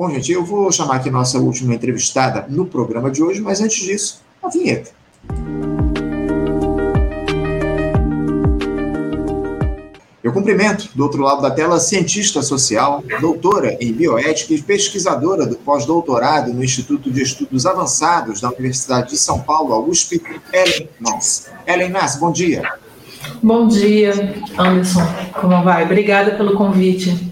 Bom, gente, eu vou chamar aqui nossa última entrevistada no programa de hoje, mas antes disso, a vinheta. Eu cumprimento, do outro lado da tela, cientista social, doutora em bioética e pesquisadora do pós-doutorado no Instituto de Estudos Avançados da Universidade de São Paulo, a USP, Ellen Nass. Ellen Nass, bom dia. Bom dia, Anderson. Como vai? Obrigada pelo convite.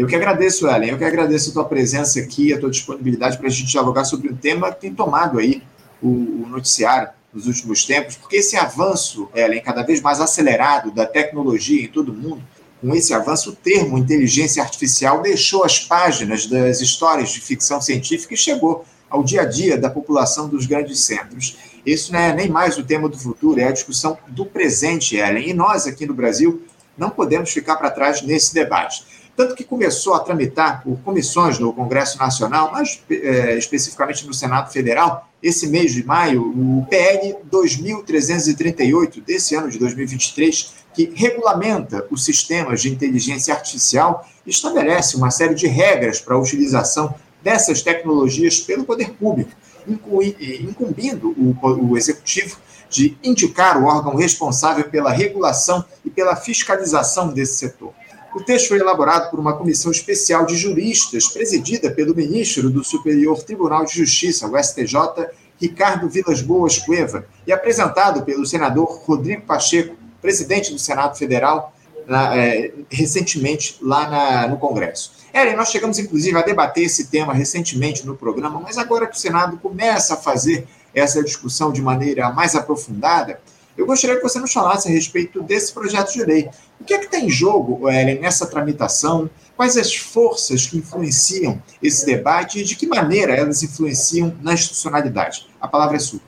Eu que agradeço, Ellen. Eu que agradeço a tua presença aqui, a tua disponibilidade para a gente dialogar sobre um tema que tem tomado aí o, o noticiário nos últimos tempos, porque esse avanço, Ellen, cada vez mais acelerado da tecnologia em todo o mundo, com esse avanço, o termo inteligência artificial deixou as páginas das histórias de ficção científica e chegou ao dia a dia da população dos grandes centros. Isso não é nem mais o tema do futuro, é a discussão do presente, Ellen. E nós, aqui no Brasil, não podemos ficar para trás nesse debate. Tanto que começou a tramitar por comissões no Congresso Nacional, mas é, especificamente no Senado Federal, esse mês de maio, o PL 2338 desse ano de 2023, que regulamenta os sistemas de inteligência artificial estabelece uma série de regras para a utilização dessas tecnologias pelo poder público, incumbindo o, o executivo de indicar o órgão responsável pela regulação e pela fiscalização desse setor. O texto foi elaborado por uma comissão especial de juristas, presidida pelo ministro do Superior Tribunal de Justiça, o STJ, Ricardo Vilas Boas Cueva, e apresentado pelo senador Rodrigo Pacheco, presidente do Senado Federal, na, é, recentemente lá na, no Congresso. Eren, nós chegamos inclusive a debater esse tema recentemente no programa, mas agora que o Senado começa a fazer essa discussão de maneira mais aprofundada, eu gostaria que você nos falasse a respeito desse projeto de lei. O que é que está em jogo, Ellen, nessa tramitação? Quais as forças que influenciam esse debate e de que maneira elas influenciam na institucionalidade? A palavra é sua.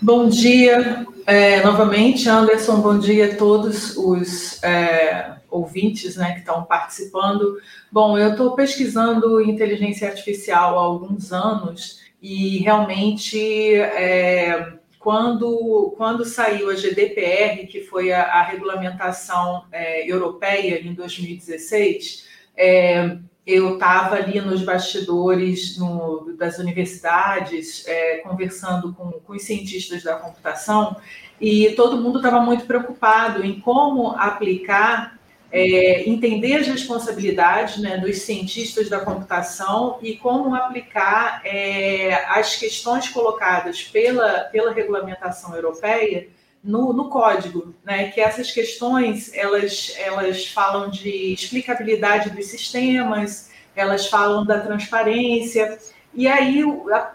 Bom dia, é, novamente, Anderson. Bom dia a todos os é, ouvintes né, que estão participando. Bom, eu estou pesquisando inteligência artificial há alguns anos e realmente é, quando, quando saiu a GDPR, que foi a, a regulamentação é, europeia em 2016, é, eu estava ali nos bastidores no, das universidades, é, conversando com, com os cientistas da computação, e todo mundo estava muito preocupado em como aplicar é, entender as responsabilidades né, dos cientistas da computação e como aplicar é, as questões colocadas pela, pela regulamentação europeia no, no, código, né? Que essas questões elas, elas falam de explicabilidade dos sistemas, elas falam da transparência. E aí,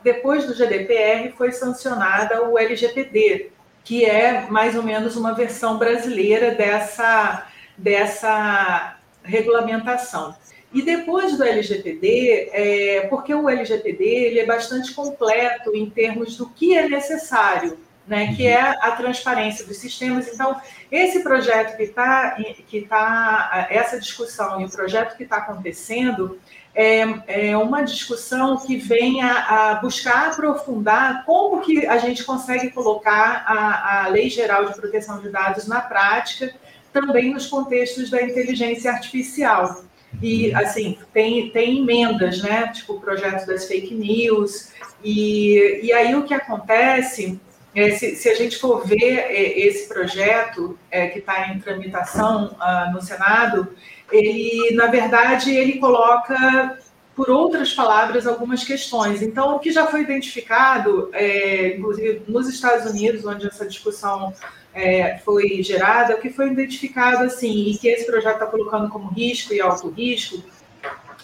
depois do GDPR, foi sancionada o LGPD, que é mais ou menos uma versão brasileira dessa dessa regulamentação. E depois do LGPD, é, porque o LGPD ele é bastante completo em termos do que é necessário, né, que é a transparência dos sistemas. Então, esse projeto que está, que tá, essa discussão e o projeto que está acontecendo é, é, uma discussão que vem a, a, buscar aprofundar como que a gente consegue colocar a, a Lei Geral de Proteção de Dados na prática também nos contextos da inteligência artificial. E, assim, tem, tem emendas, né? Tipo, o projeto das fake news. E, e aí o que acontece, é, se, se a gente for ver é, esse projeto é, que está em tramitação ah, no Senado, ele, na verdade, ele coloca por outras palavras, algumas questões. Então, o que já foi identificado, é, inclusive nos Estados Unidos, onde essa discussão é, foi gerada, o que foi identificado assim, e que esse projeto está colocando como risco e alto risco,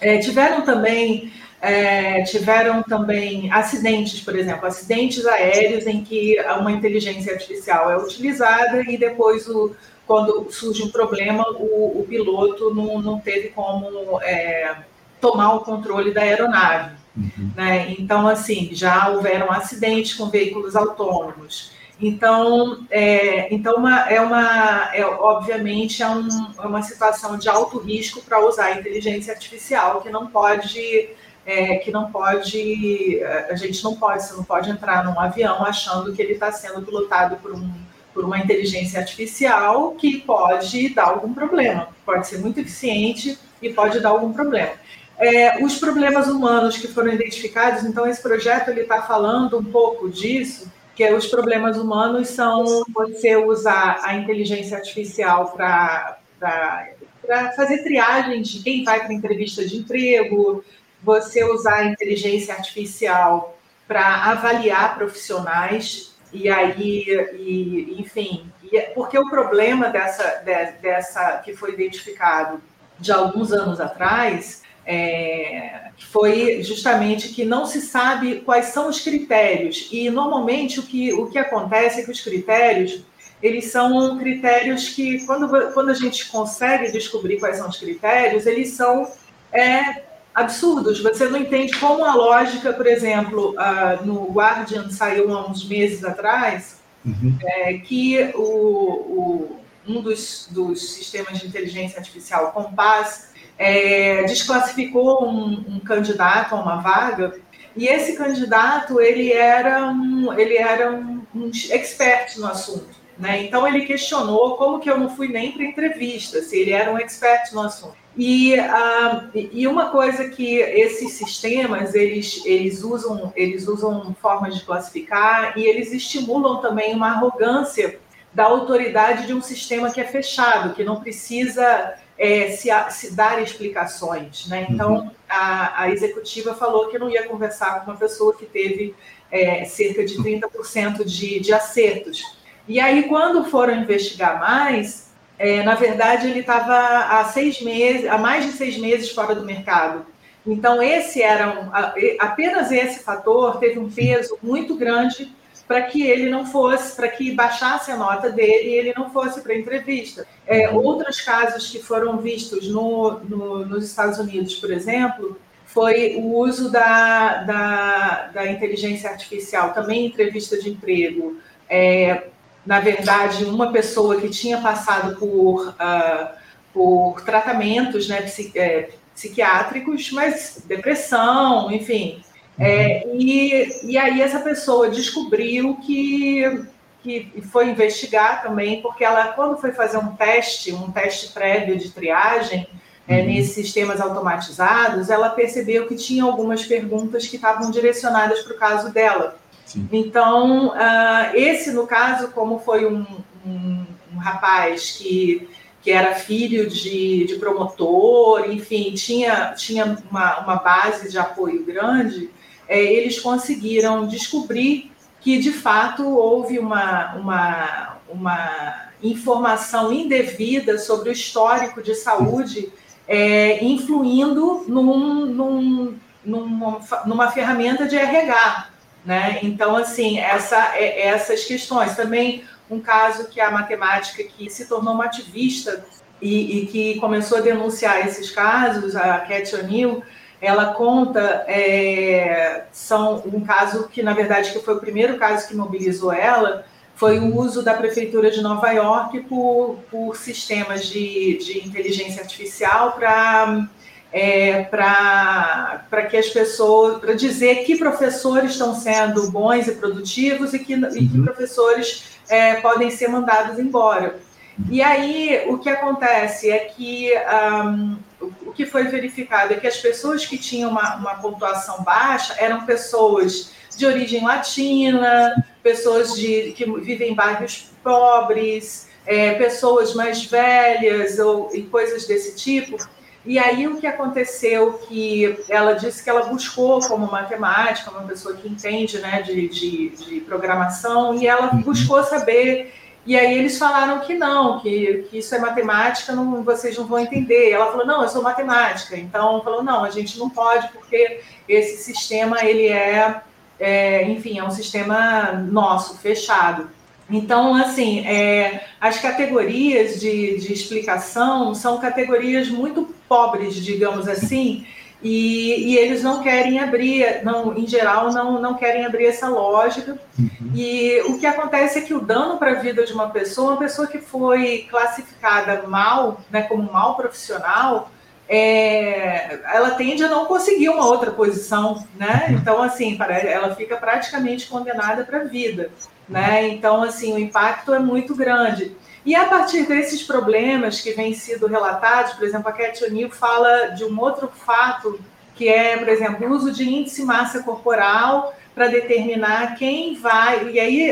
é, tiveram também é, tiveram também acidentes, por exemplo, acidentes aéreos em que uma inteligência artificial é utilizada e depois, o, quando surge um problema, o, o piloto não, não teve como é, tomar o controle da aeronave. Uhum. Né? Então, assim, já houveram acidentes com veículos autônomos. Então, é, então uma, é uma, é, obviamente, é, um, é uma situação de alto risco para usar a inteligência artificial, que não pode, é, que não pode, a gente não pode, você não pode entrar num avião achando que ele está sendo pilotado por, um, por uma inteligência artificial que pode dar algum problema, pode ser muito eficiente e pode dar algum problema. É, os problemas humanos que foram identificados, então esse projeto ele está falando um pouco disso, que é os problemas humanos são você usar a inteligência artificial para fazer triagem de quem vai para entrevista de emprego, você usar a inteligência artificial para avaliar profissionais e aí, e, enfim, e, é, porque o problema dessa, de, dessa que foi identificado de alguns anos atrás é, foi justamente que não se sabe quais são os critérios e normalmente o que, o que acontece é que os critérios eles são critérios que quando, quando a gente consegue descobrir quais são os critérios eles são é, absurdos. Você não entende como a lógica, por exemplo, uh, no Guardian saiu há uns meses atrás, uhum. é, que o, o, um dos, dos sistemas de inteligência artificial, Compass, é, desclassificou um, um, candidato a uma vaga e esse candidato ele era um, ele era um, um expert no assunto. Né? Então ele questionou como que eu não fui nem para entrevista, se ele era um expert no assunto. E, uh, e uma coisa que esses sistemas eles, eles usam eles usam formas de classificar e eles estimulam também uma arrogância da autoridade de um sistema que é fechado, que não precisa é, se, se, dar explicações. Né? Então, uhum. a, a, executiva falou que não ia conversar com uma pessoa que teve é, cerca de 30% de, de acertos. E aí, quando foram investigar mais, é, na verdade, ele estava há seis meses, há mais de seis meses fora do mercado. Então, esse era um, apenas esse fator teve um peso muito grande para que ele não fosse, para que baixasse a nota dele e ele não fosse para entrevista. É, outros casos que foram vistos no, no, nos Estados Unidos, por exemplo, foi o uso da, da, da inteligência artificial, também em entrevista de emprego, é, na verdade, uma pessoa que tinha passado por, uh, por tratamentos né, é, psiquiátricos, mas depressão, enfim. É, e, e aí essa pessoa descobriu que, que foi investigar também, porque ela, quando foi fazer um teste, um teste prévio de triagem, é, uhum. nesses sistemas automatizados, ela percebeu que tinha algumas perguntas que estavam direcionadas para o caso dela. Sim. Então, uh, esse, no caso, como foi um, um, um rapaz que, que era filho de, de, promotor, enfim, tinha, tinha uma, uma base de apoio grande, é, eles conseguiram descobrir que, de fato, houve uma, uma, uma informação indevida sobre o histórico de saúde, é, influindo num, num, numa, numa ferramenta de RH. Né? Então, assim, essa, é, essas questões. Também um caso que a matemática que se tornou uma ativista e, e que começou a denunciar esses casos, a Cat O'Neill, ela conta, é, são um caso que, na verdade, que foi o primeiro caso que mobilizou ela, foi o uso da Prefeitura de Nova York por, por sistemas de, de inteligência artificial para é, para que as pessoas, para dizer que professores estão sendo bons e produtivos e que, uhum. e que uhum. professores é, podem ser mandados embora. E aí o que acontece é que um, o que foi verificado é que as pessoas que tinham uma, uma pontuação baixa eram pessoas de origem latina, pessoas de, que vivem em bairros pobres, é, pessoas mais velhas ou e coisas desse tipo. E aí o que aconteceu que ela disse que ela buscou como matemática, uma pessoa que entende né, de, de, de programação, e ela uhum. buscou saber. E aí eles falaram que não, que, que isso é matemática, não, vocês não vão entender. Ela falou, não, eu sou matemática. Então falou, não, a gente não pode, porque esse sistema ele é, é enfim, é um sistema nosso, fechado. Então, assim, é, as categorias de, de explicação são categorias muito pobres, digamos assim, e, e, eles não querem abrir, não, em geral, não, não querem abrir essa lógica. Uhum. E o que acontece é que o dano para a vida de uma pessoa, uma pessoa que foi classificada mal, né, como mal profissional, é, ela tende a não conseguir uma outra posição, né? Uhum. Então, assim, ela fica praticamente condenada para a vida, né? Então, assim, o impacto é muito grande. E a partir desses problemas que vêm sido relatados, por exemplo, a Cat O'Neill fala de um outro fato que é, por exemplo, o uso de índice massa corporal para determinar quem vai. E aí,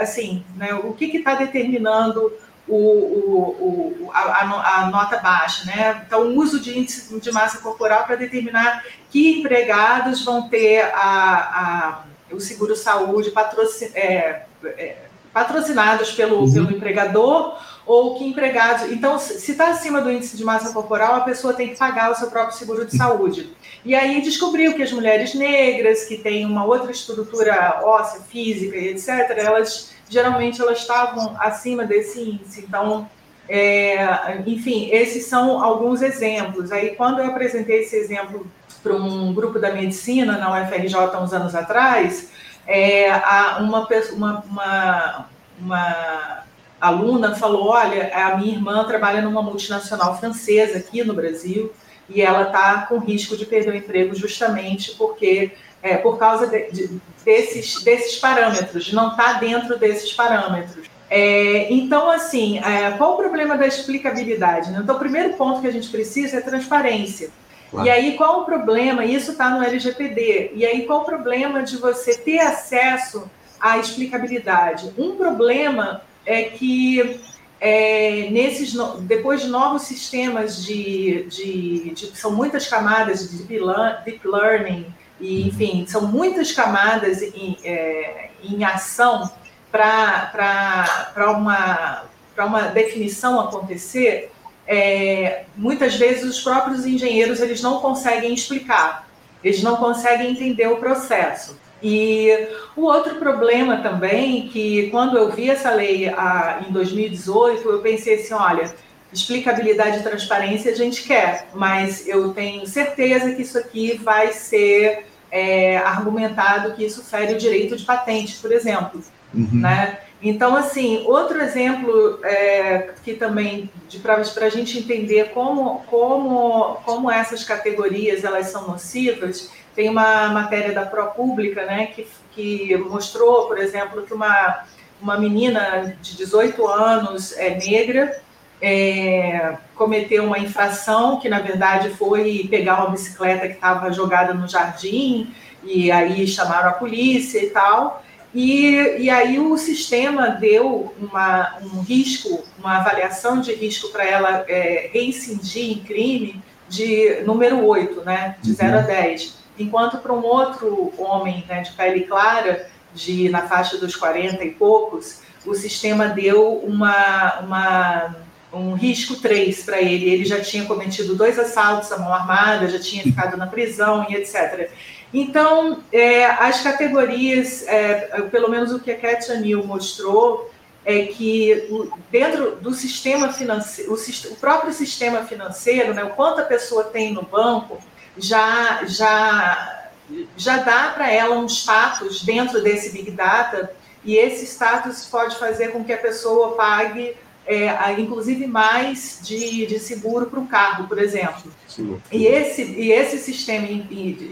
assim, né, o que está determinando o, o, o, a, a, nota baixa, né? Então, o uso de índice de massa corporal para determinar que empregados vão ter a, a o seguro-saúde patrocin, é, é, patrocinados pelo, uhum. pelo empregador ou que empregados. Então, se está acima do índice de massa corporal, a pessoa tem que pagar o seu próprio seguro de saúde. E aí descobriu que as mulheres negras, que têm uma outra estrutura óssea, física e etc., elas geralmente elas estavam acima desse índice. Então, é, enfim, esses são alguns exemplos. Aí, quando eu apresentei esse exemplo para um grupo da medicina na UFRJ há uns anos atrás, é, uma, uma, uma, uma aluna falou: Olha, a minha irmã trabalha numa multinacional francesa aqui no Brasil e ela está com risco de perder o emprego justamente porque é, por causa de, de, desses, desses parâmetros, não está dentro desses parâmetros. É, então, assim, é, qual o problema da explicabilidade? Né? Então, o primeiro ponto que a gente precisa é transparência. Claro. E aí, qual o problema? Isso está no LGPD. E aí, qual o problema de você ter acesso à explicabilidade? Um problema é que é, nesses, depois de novos sistemas de, de, de, são muitas camadas de deep learning e enfim são muitas camadas em, é, em ação para uma para uma definição acontecer é, muitas vezes os próprios engenheiros eles não conseguem explicar eles não conseguem entender o processo e o outro problema também, que quando eu vi essa lei a, em 2018, eu pensei assim, olha, explicabilidade e transparência a gente quer, mas eu tenho certeza que isso aqui vai ser é, argumentado que isso fere o direito de patente, por exemplo. Uhum. Né? Então, assim, outro exemplo é, que também, para a gente entender como, como, como essas categorias elas são nocivas, tem uma matéria da ProPublica, né, que, que mostrou, por exemplo, que uma, uma menina de 18 anos é negra é, cometeu uma infração que, na verdade, foi pegar uma bicicleta que estava jogada no jardim, e aí chamaram a polícia e tal. E, e aí o sistema deu uma, um risco, uma avaliação de risco para ela é, reincidir em crime de número 8, né, de 0 a 10. Uhum enquanto para um outro homem né, de pele clara, de na faixa dos 40 e poucos, o sistema deu uma, uma um risco 3 para ele. Ele já tinha cometido dois assaltos à mão armada, já tinha ficado na prisão e etc. Então, é, as categorias, é, pelo menos o que a Katia Neal mostrou, é que dentro do sistema financeiro, o, próprio sistema financeiro, né, o quanto a pessoa tem no banco, já, já, já dá para ela um status dentro desse Big Data, e esse status pode fazer com que a pessoa pague, é, inclusive, mais de, de seguro para o carro, por exemplo. Sim. E esse, e esse sistema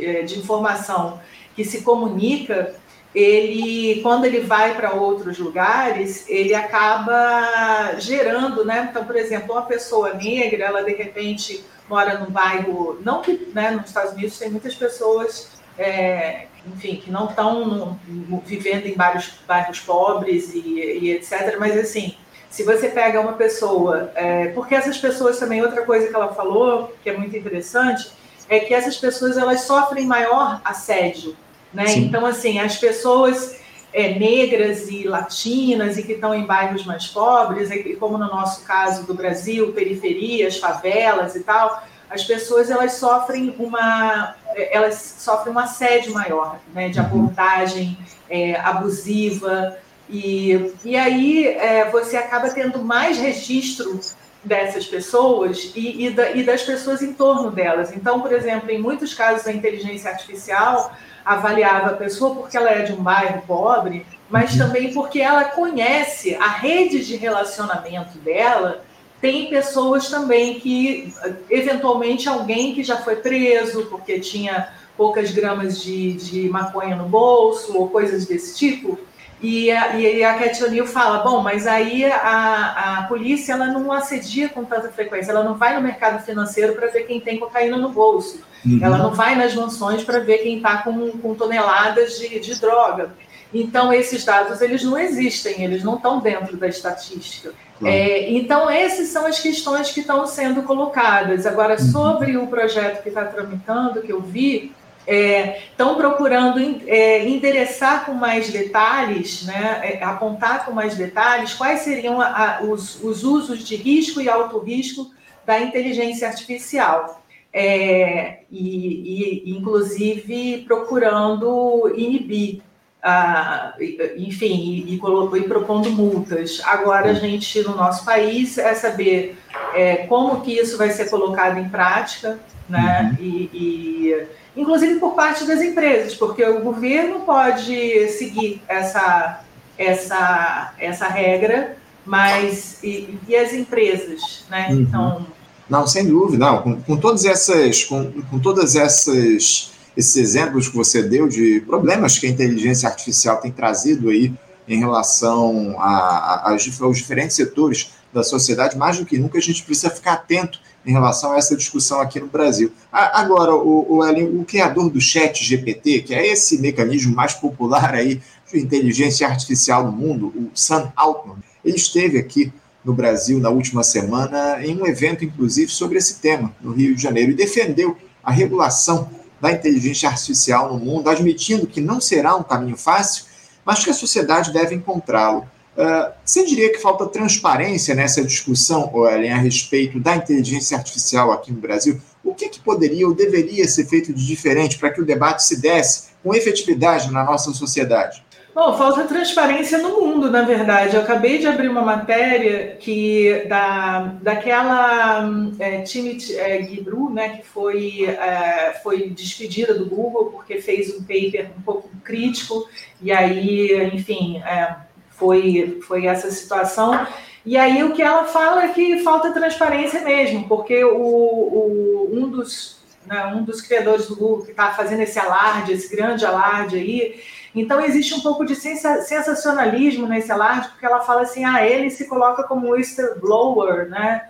é, de informação que se comunica, ele, quando ele vai para outros lugares, ele acaba gerando, né? Então, por exemplo, uma pessoa negra, ela de repente mora num bairro, não que né, nos Estados Unidos tem muitas pessoas, é, enfim, que não estão vivendo em vários bairros pobres e, e, etc. Mas assim, se você pega uma pessoa, é, porque essas pessoas também outra coisa que ela falou que é muito interessante é que essas pessoas elas sofrem maior assédio, né? Sim. Então assim, as pessoas é, negras e latinas e que estão em bairros mais pobres, e como no nosso caso do Brasil, periferias, favelas e tal, as pessoas elas sofrem uma elas sofrem um assédio maior, né, de uhum. abordagem é, abusiva e, e aí é, você acaba tendo mais registro dessas pessoas e, e, da, e das pessoas em torno delas. Então, por exemplo, em muitos casos a inteligência artificial avaliava a pessoa porque ela é de um bairro pobre, mas uhum. também porque ela conhece a rede de relacionamento dela. Tem pessoas também que, eventualmente, alguém que já foi preso porque tinha poucas gramas de, de maconha no bolso ou coisas desse tipo. E a, e a Cat O'Neill fala, bom, mas aí a, a polícia ela não assedia com tanta frequência, ela não vai no mercado financeiro para ver quem tem cocaína no bolso, uhum. ela não vai nas mansões para ver quem está com, com toneladas de, de droga. Então, esses dados, eles não existem, eles não estão dentro da estatística. É, então, essas são as questões que estão sendo colocadas. Agora, uhum. sobre o projeto que está tramitando, que eu vi, estão é, procurando é, endereçar com mais detalhes, né, é, apontar com mais detalhes quais seriam a, a, os, os, usos de risco e alto risco da inteligência artificial. É, e, e, inclusive, procurando inibir ah, enfim, e, e, e, propondo multas. Agora, a gente, no nosso país, é saber é, como que isso vai ser colocado em prática, né? Uhum. E, e, inclusive por parte das empresas, porque o governo pode seguir essa, essa, essa regra, mas e, e as empresas, né? Uhum. Então... Não, sem dúvida, não. Com, com todas essas... Com, com todas essas esses exemplos que você deu de problemas que a inteligência artificial tem trazido aí em relação a, a, aos diferentes setores da sociedade, mais do que nunca a gente precisa ficar atento em relação a essa discussão aqui no Brasil. Agora, o, o, o criador do chat GPT, que é esse mecanismo mais popular aí de inteligência artificial no mundo, o Sam Altman, ele esteve aqui no Brasil na última semana em um evento, inclusive, sobre esse tema, no Rio de Janeiro, e defendeu a regulação da inteligência artificial no mundo, admitindo que não será um caminho fácil, mas que a sociedade deve encontrá-lo. Uh, você diria que falta transparência nessa discussão, Ellen, a respeito da inteligência artificial aqui no Brasil? O que, que poderia ou deveria ser feito de diferente para que o debate se desse com efetividade na nossa sociedade? Bom, falta transparência no mundo, na verdade. Eu acabei de abrir uma matéria que da, daquela é, Timothy é, Gibru, né, que foi, é, foi despedida do Google porque fez um paper um pouco crítico, e aí, enfim, é, foi, foi essa situação. E aí o que ela fala é que falta transparência mesmo, porque o, o um, dos, né, um dos criadores do Google que está fazendo esse alarde, esse grande alarde aí, então, existe um pouco de sensacionalismo nesse alarde, porque ela fala assim, ah, ele se coloca como whistleblower, né?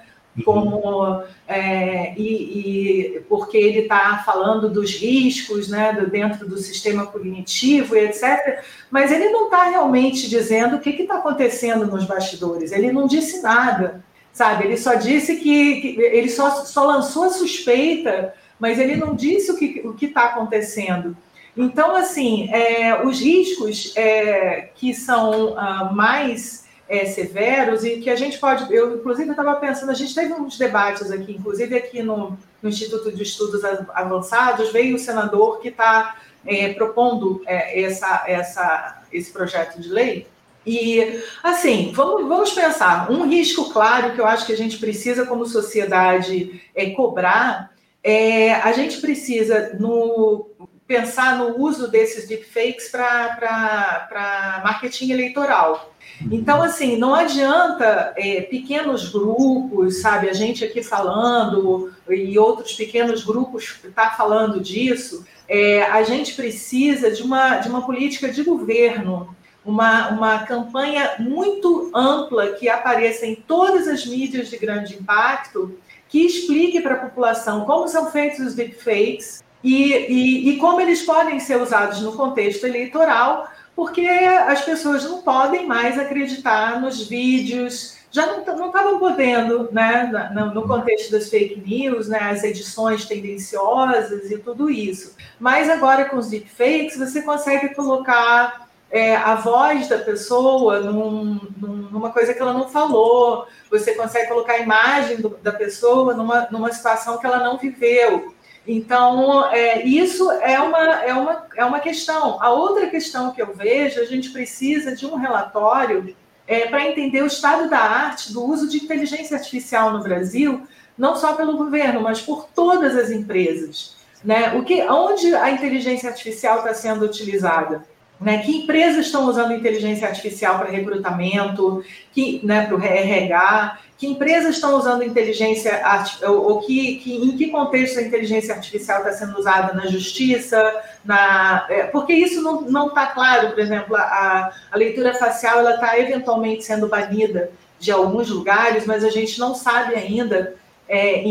Como, é, e, e, porque ele está falando dos riscos né, dentro do sistema cognitivo e etc. Mas ele não está realmente dizendo o que está acontecendo nos bastidores. Ele não disse nada, sabe? Ele só disse que, que ele só, só lançou a suspeita, mas ele não disse o que o está acontecendo. Então, assim, é, os riscos é, que são uh, mais é, severos e que a gente pode. Eu, inclusive, estava pensando, a gente teve uns debates aqui, inclusive aqui no, no Instituto de Estudos Avançados, veio o senador que está é, propondo é, essa, essa, esse projeto de lei. E, assim, vamos, vamos pensar: um risco claro que eu acho que a gente precisa, como sociedade, é, cobrar. É, a gente precisa, no, pensar no uso desses deepfakes para marketing eleitoral. Então, assim, não adianta é, pequenos grupos, sabe, a gente aqui falando e outros pequenos grupos tá falando disso. É, a gente precisa de uma, de uma política de governo, uma, uma campanha muito ampla que apareça em todas as mídias de grande impacto, que explique para a população como são feitos os deepfakes, e, e, e como eles podem ser usados no contexto eleitoral, porque as pessoas não podem mais acreditar nos vídeos, já não estavam podendo, né, no, contexto das fake news, né, as edições tendenciosas e tudo isso. Mas agora com os deepfakes, você consegue colocar é, a voz da pessoa num, numa coisa que ela não falou, você consegue colocar a imagem do, da pessoa numa, numa situação que ela não viveu. Então, é, isso é uma, é, uma, é uma questão. A outra questão que eu vejo, a gente precisa de um relatório é, para entender o estado da arte do uso de inteligência artificial no Brasil, não só pelo governo, mas por todas as empresas. Né? O que, onde a inteligência artificial está sendo utilizada? Né, que empresas estão usando inteligência artificial para recrutamento, que, né, para o RH, que empresas estão usando inteligência ou, ou que, que, em que contexto a inteligência artificial está sendo usada? Na justiça, na, é, porque isso não está claro, por exemplo, a, a leitura facial ela está eventualmente sendo banida de alguns lugares, mas a gente não sabe ainda é,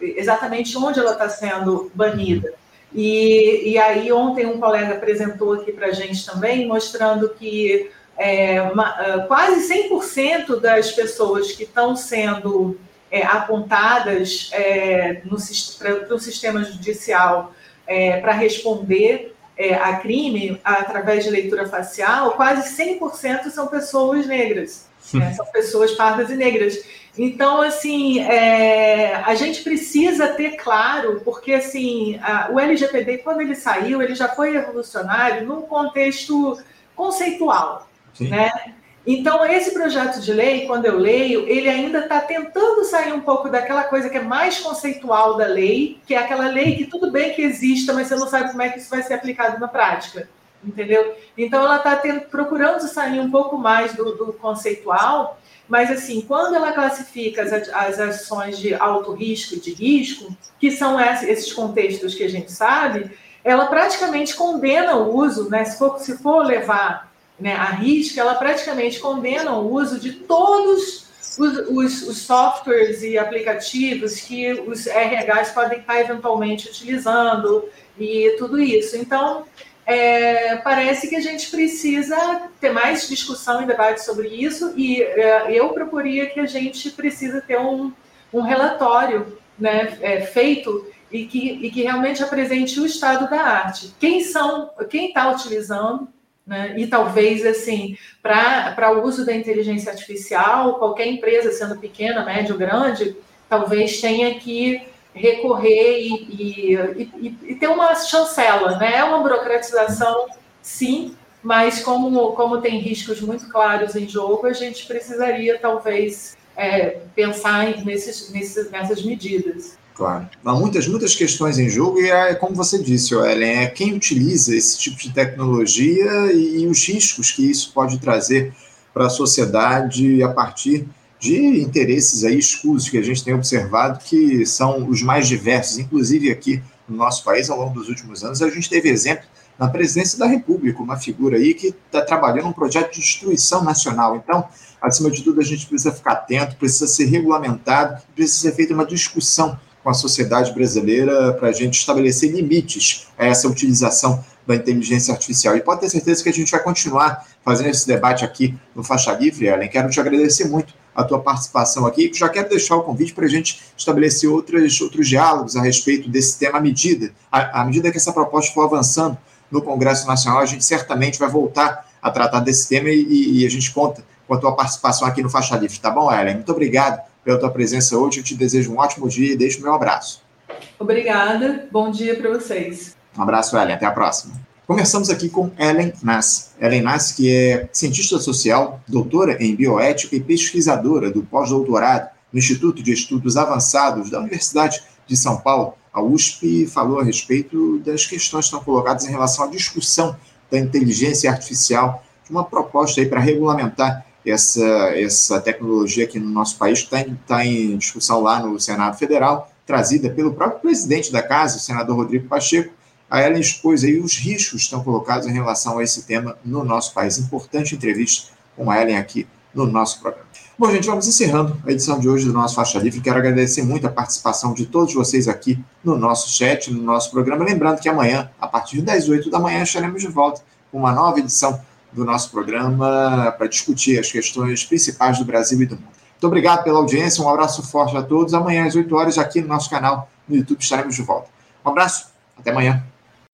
exatamente onde ela está sendo banida. E, e aí ontem um colega apresentou aqui para a gente também, mostrando que é, uma, é, quase 100% das pessoas que estão sendo é, apontadas é, para o sistema judicial é, para responder é, a crime através de leitura facial, quase 100% são pessoas negras, né? são pessoas pardas e negras. Então, assim, é, a gente precisa ter claro, porque assim, a, o LGPD, quando ele saiu, ele já foi revolucionário num contexto conceitual, Sim. né? Então, esse projeto de lei, quando eu leio, ele ainda está tentando sair um pouco daquela coisa que é mais conceitual da lei, que é aquela lei que tudo bem que exista, mas você não sabe como é que isso vai ser aplicado na prática, entendeu? Então, ela está procurando sair um pouco mais do, do conceitual mas, assim, quando ela classifica as, as ações de alto risco e de risco, que são esses contextos que a gente sabe, ela praticamente condena o uso, né? Se for, se for levar né, a risco, ela praticamente condena o uso de todos os, os, os, softwares e aplicativos que os RHs podem estar eventualmente utilizando e tudo isso. Então, é, parece que a gente precisa ter mais discussão e debate sobre isso, e é, eu proporia que a gente precisa ter um, um relatório né, é, feito e que, e que realmente apresente o estado da arte. Quem são, quem está utilizando, né, e talvez assim, para o uso da inteligência artificial, qualquer empresa, sendo pequena, média ou grande, talvez tenha que recorrer e, e, e, e, ter uma chancela, né? É uma burocratização, sim, mas como, como tem riscos muito claros em jogo, a gente precisaria talvez é, pensar nesses, nesses, nessas medidas. Claro. Há muitas, muitas questões em jogo e é como você disse, Ellen, é quem utiliza esse tipo de tecnologia e, e os riscos que isso pode trazer para a sociedade a partir de interesses aí escusos que a gente tem observado que são os mais diversos, inclusive aqui no nosso país, ao longo dos últimos anos, a gente teve exemplo na presidência da República, uma figura aí que está trabalhando um projeto de destruição nacional. Então, acima de tudo, a gente precisa ficar atento, precisa ser regulamentado, precisa ser feita uma discussão com a sociedade brasileira para a gente estabelecer limites a essa utilização da inteligência artificial. E pode ter certeza que a gente vai continuar fazendo esse debate aqui no Faixa Livre, Ellen. Quero te agradecer muito a tua participação aqui. Já quero deixar o convite para a gente estabelecer outros, outros diálogos a respeito desse tema à medida. À, à medida que essa proposta for avançando no Congresso Nacional, a gente certamente vai voltar a tratar desse tema e, e a gente conta com a tua participação aqui no Faixa Livre. Tá bom, Ellen? Muito obrigado pela tua presença hoje. Eu te desejo um ótimo dia e deixo o meu abraço. Obrigada. Bom dia para vocês. Um abraço, Ellen. Até a próxima. Começamos aqui com Ellen Nass. Ellen Nass, que é cientista social, doutora em bioética e pesquisadora do pós-doutorado no Instituto de Estudos Avançados da Universidade de São Paulo, a USP, falou a respeito das questões que estão colocadas em relação à discussão da inteligência artificial, de uma proposta aí para regulamentar essa, essa tecnologia aqui no nosso país, que está em, tá em discussão lá no Senado Federal, trazida pelo próprio presidente da casa, o senador Rodrigo Pacheco, a Ellen expôs aí os riscos que estão colocados em relação a esse tema no nosso país. Importante entrevista com a Ellen aqui no nosso programa. Bom, gente, vamos encerrando a edição de hoje do nosso Faixa Livre. Quero agradecer muito a participação de todos vocês aqui no nosso chat, no nosso programa. Lembrando que amanhã, a partir das 8 da manhã, estaremos de volta com uma nova edição do nosso programa para discutir as questões principais do Brasil e do mundo. Muito obrigado pela audiência, um abraço forte a todos. Amanhã, às 8 horas, aqui no nosso canal no YouTube, estaremos de volta. Um abraço, até amanhã.